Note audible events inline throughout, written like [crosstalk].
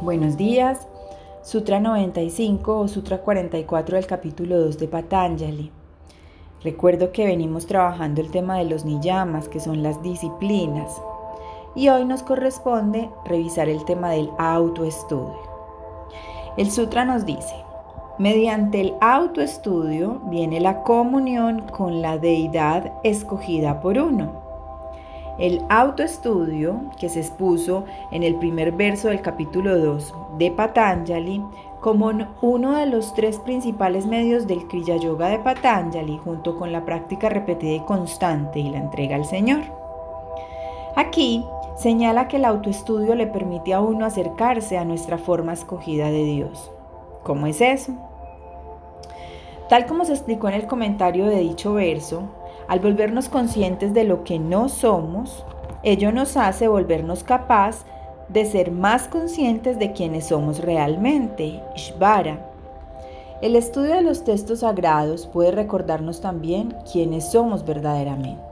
Buenos días. Sutra 95 o Sutra 44 del capítulo 2 de Patanjali. Recuerdo que venimos trabajando el tema de los niyamas, que son las disciplinas, y hoy nos corresponde revisar el tema del autoestudio. El sutra nos dice, mediante el autoestudio viene la comunión con la deidad escogida por uno el autoestudio, que se expuso en el primer verso del capítulo 2 de Patanjali, como uno de los tres principales medios del Kriya Yoga de Patanjali, junto con la práctica repetida y constante y la entrega al Señor. Aquí señala que el autoestudio le permite a uno acercarse a nuestra forma escogida de Dios. ¿Cómo es eso? Tal como se explicó en el comentario de dicho verso, al volvernos conscientes de lo que no somos, ello nos hace volvernos capaz de ser más conscientes de quienes somos realmente, Ishvara. El estudio de los textos sagrados puede recordarnos también quiénes somos verdaderamente.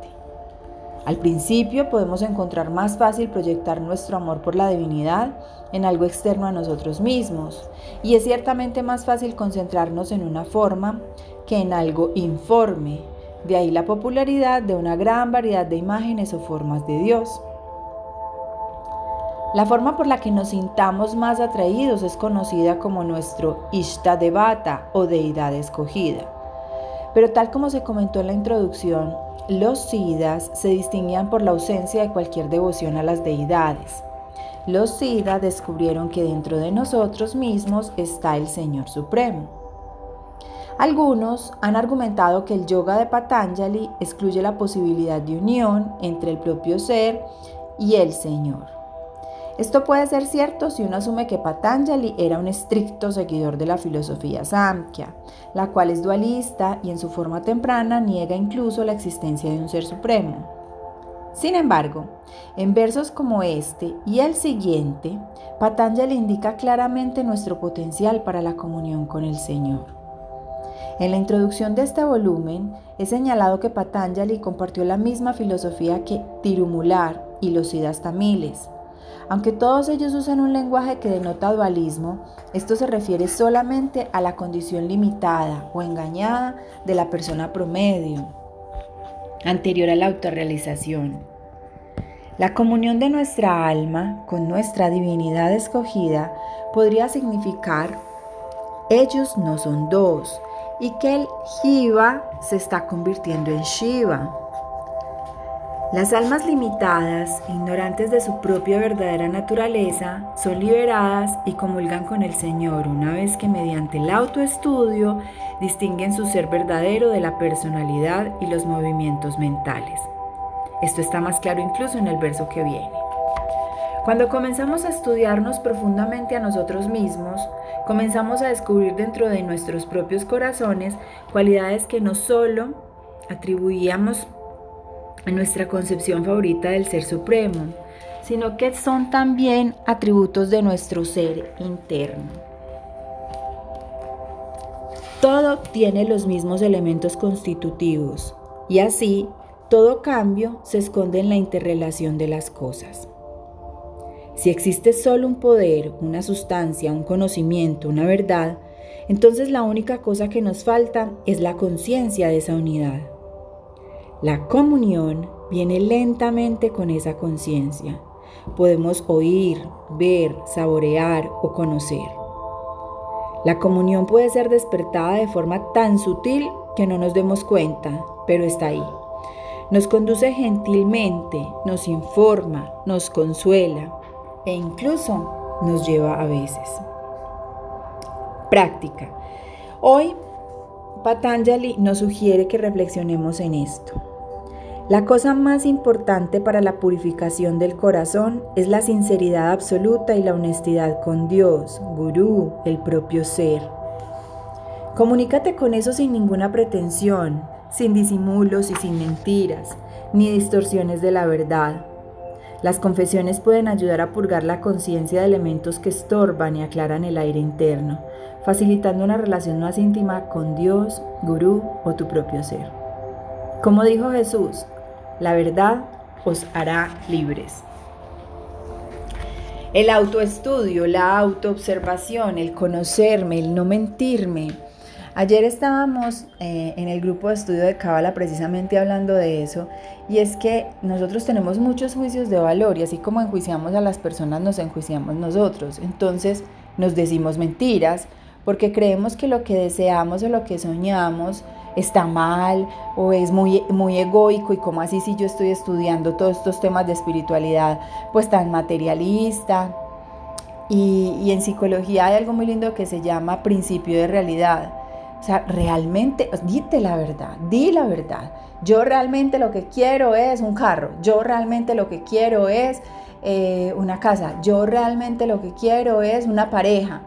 Al principio podemos encontrar más fácil proyectar nuestro amor por la divinidad en algo externo a nosotros mismos y es ciertamente más fácil concentrarnos en una forma que en algo informe, de ahí la popularidad de una gran variedad de imágenes o formas de Dios. La forma por la que nos sintamos más atraídos es conocida como nuestro Ishtadevata o deidad escogida. Pero tal como se comentó en la introducción, los Siddhas se distinguían por la ausencia de cualquier devoción a las deidades. Los Siddhas descubrieron que dentro de nosotros mismos está el Señor Supremo. Algunos han argumentado que el yoga de Patanjali excluye la posibilidad de unión entre el propio ser y el Señor. Esto puede ser cierto si uno asume que Patanjali era un estricto seguidor de la filosofía Samkhya, la cual es dualista y en su forma temprana niega incluso la existencia de un ser supremo. Sin embargo, en versos como este y el siguiente, Patanjali indica claramente nuestro potencial para la comunión con el Señor. En la introducción de este volumen he señalado que Patanjali compartió la misma filosofía que Tirumular y los Siddhas tamiles. Aunque todos ellos usan un lenguaje que denota dualismo, esto se refiere solamente a la condición limitada o engañada de la persona promedio, anterior a la autorrealización. La comunión de nuestra alma con nuestra divinidad escogida podría significar ellos no son dos, y que el Jiva se está convirtiendo en Shiva. Las almas limitadas, ignorantes de su propia verdadera naturaleza, son liberadas y comulgan con el Señor una vez que mediante el autoestudio distinguen su ser verdadero de la personalidad y los movimientos mentales. Esto está más claro incluso en el verso que viene. Cuando comenzamos a estudiarnos profundamente a nosotros mismos, comenzamos a descubrir dentro de nuestros propios corazones cualidades que no solo atribuíamos a nuestra concepción favorita del Ser Supremo, sino que son también atributos de nuestro ser interno. Todo tiene los mismos elementos constitutivos y así todo cambio se esconde en la interrelación de las cosas. Si existe solo un poder, una sustancia, un conocimiento, una verdad, entonces la única cosa que nos falta es la conciencia de esa unidad. La comunión viene lentamente con esa conciencia. Podemos oír, ver, saborear o conocer. La comunión puede ser despertada de forma tan sutil que no nos demos cuenta, pero está ahí. Nos conduce gentilmente, nos informa, nos consuela, e incluso nos lleva a veces. Práctica. Hoy Patanjali nos sugiere que reflexionemos en esto. La cosa más importante para la purificación del corazón es la sinceridad absoluta y la honestidad con Dios, Gurú, el propio ser. Comunícate con eso sin ninguna pretensión, sin disimulos y sin mentiras, ni distorsiones de la verdad. Las confesiones pueden ayudar a purgar la conciencia de elementos que estorban y aclaran el aire interno, facilitando una relación más íntima con Dios, Gurú o tu propio ser. Como dijo Jesús, la verdad os hará libres. El autoestudio, la autoobservación, el conocerme, el no mentirme. Ayer estábamos eh, en el grupo de estudio de Cábala precisamente hablando de eso, y es que nosotros tenemos muchos juicios de valor, y así como enjuiciamos a las personas, nos enjuiciamos nosotros. Entonces nos decimos mentiras, porque creemos que lo que deseamos o lo que soñamos está mal o es muy, muy egoico y como así si yo estoy estudiando todos estos temas de espiritualidad, pues tan materialista. Y, y en psicología hay algo muy lindo que se llama principio de realidad. O sea, realmente, dite la verdad, di la verdad. Yo realmente lo que quiero es un carro, yo realmente lo que quiero es eh, una casa, yo realmente lo que quiero es una pareja.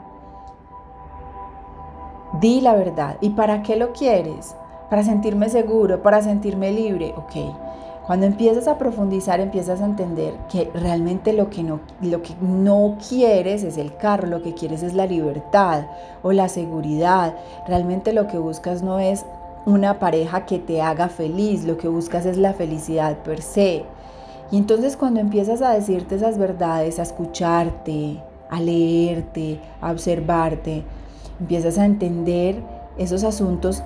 Di la verdad. ¿Y para qué lo quieres? Para sentirme seguro, para sentirme libre. Ok. Cuando empiezas a profundizar, empiezas a entender que realmente lo que, no, lo que no quieres es el carro, lo que quieres es la libertad o la seguridad. Realmente lo que buscas no es una pareja que te haga feliz, lo que buscas es la felicidad per se. Y entonces cuando empiezas a decirte esas verdades, a escucharte, a leerte, a observarte, empiezas a entender esos asuntos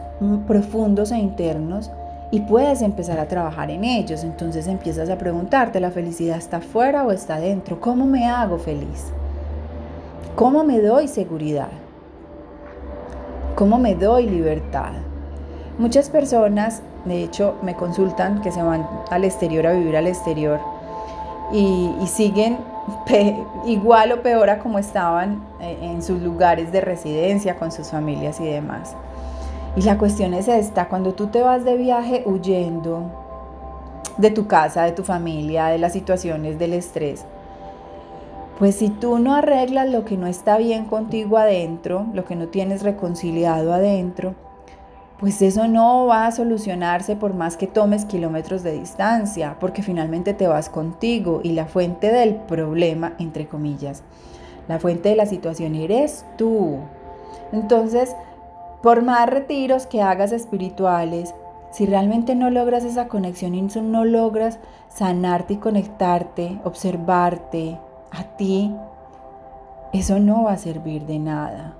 profundos e internos y puedes empezar a trabajar en ellos. Entonces empiezas a preguntarte, ¿la felicidad está afuera o está dentro? ¿Cómo me hago feliz? ¿Cómo me doy seguridad? ¿Cómo me doy libertad? Muchas personas, de hecho, me consultan que se van al exterior a vivir al exterior y, siguen [laughs] igual o peor a como estaban eh, en sus lugares de residencia con sus familias y demás. Y la cuestión es esta, cuando tú te vas de viaje huyendo de tu casa, de tu familia, de las situaciones del estrés, pues si tú no arreglas lo que no está bien contigo adentro, lo que no tienes reconciliado adentro, pues eso no va a solucionarse por más que tomes kilómetros de distancia, porque finalmente te vas contigo y la fuente del problema, entre comillas, la fuente de la situación eres tú. Entonces, por más retiros que hagas espirituales, si realmente no logras esa conexión y no logras sanarte y conectarte, observarte a ti, eso no va a servir de nada,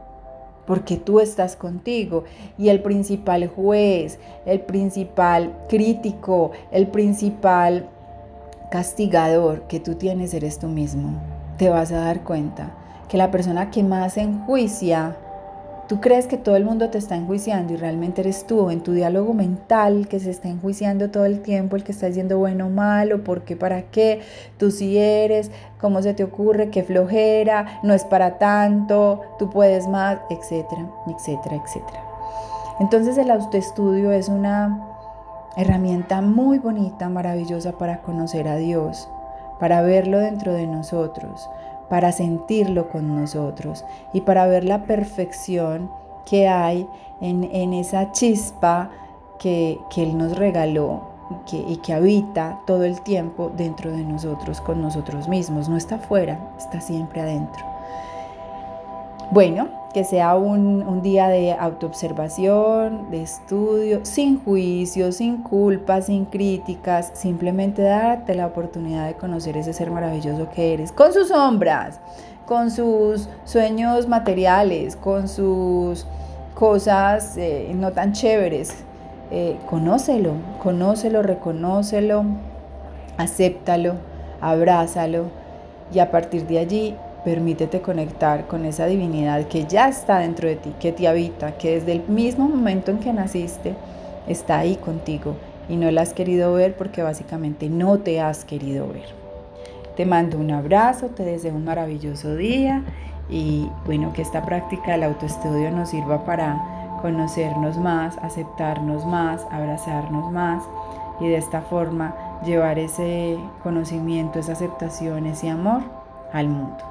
porque tú estás contigo y el principal juez, el principal crítico, el principal castigador que tú tienes eres tú mismo. Te vas a dar cuenta que la persona que más enjuicia Tú crees que todo el mundo te está enjuiciando y realmente eres tú en tu diálogo mental que se está enjuiciando todo el tiempo, el que está diciendo bueno o malo, por qué, para qué, tú sí eres, cómo se te ocurre, qué flojera, no es para tanto, tú puedes más, etcétera, etcétera, etcétera. Entonces el autoestudio es una herramienta muy bonita, maravillosa para conocer a Dios, para verlo dentro de nosotros, para sentirlo con nosotros y para ver la perfección que hay en, esa chispa que, Él nos regaló y que, y que habita todo el tiempo dentro de nosotros, con nosotros mismos. No está afuera, está siempre adentro. Bueno, que sea un, día de autoobservación, de estudio, sin juicio, sin culpa, sin críticas, simplemente darte la oportunidad de conocer ese ser maravilloso que eres, con sus sombras, con sus sueños materiales, con sus cosas eh, no tan chéveres. Eh, conócelo, conócelo, reconócelo, acéptalo, abrázalo y a partir de allí Permítete conectar con esa divinidad que ya está dentro de ti, que te habita, que desde el mismo momento en que naciste está ahí contigo y no la has querido ver porque básicamente no te has querido ver. Te mando un abrazo, te deseo un maravilloso día y bueno, que esta práctica del autoestudio nos sirva para conocernos más, aceptarnos más, abrazarnos más y de esta forma llevar ese conocimiento, esa aceptación, ese amor al mundo.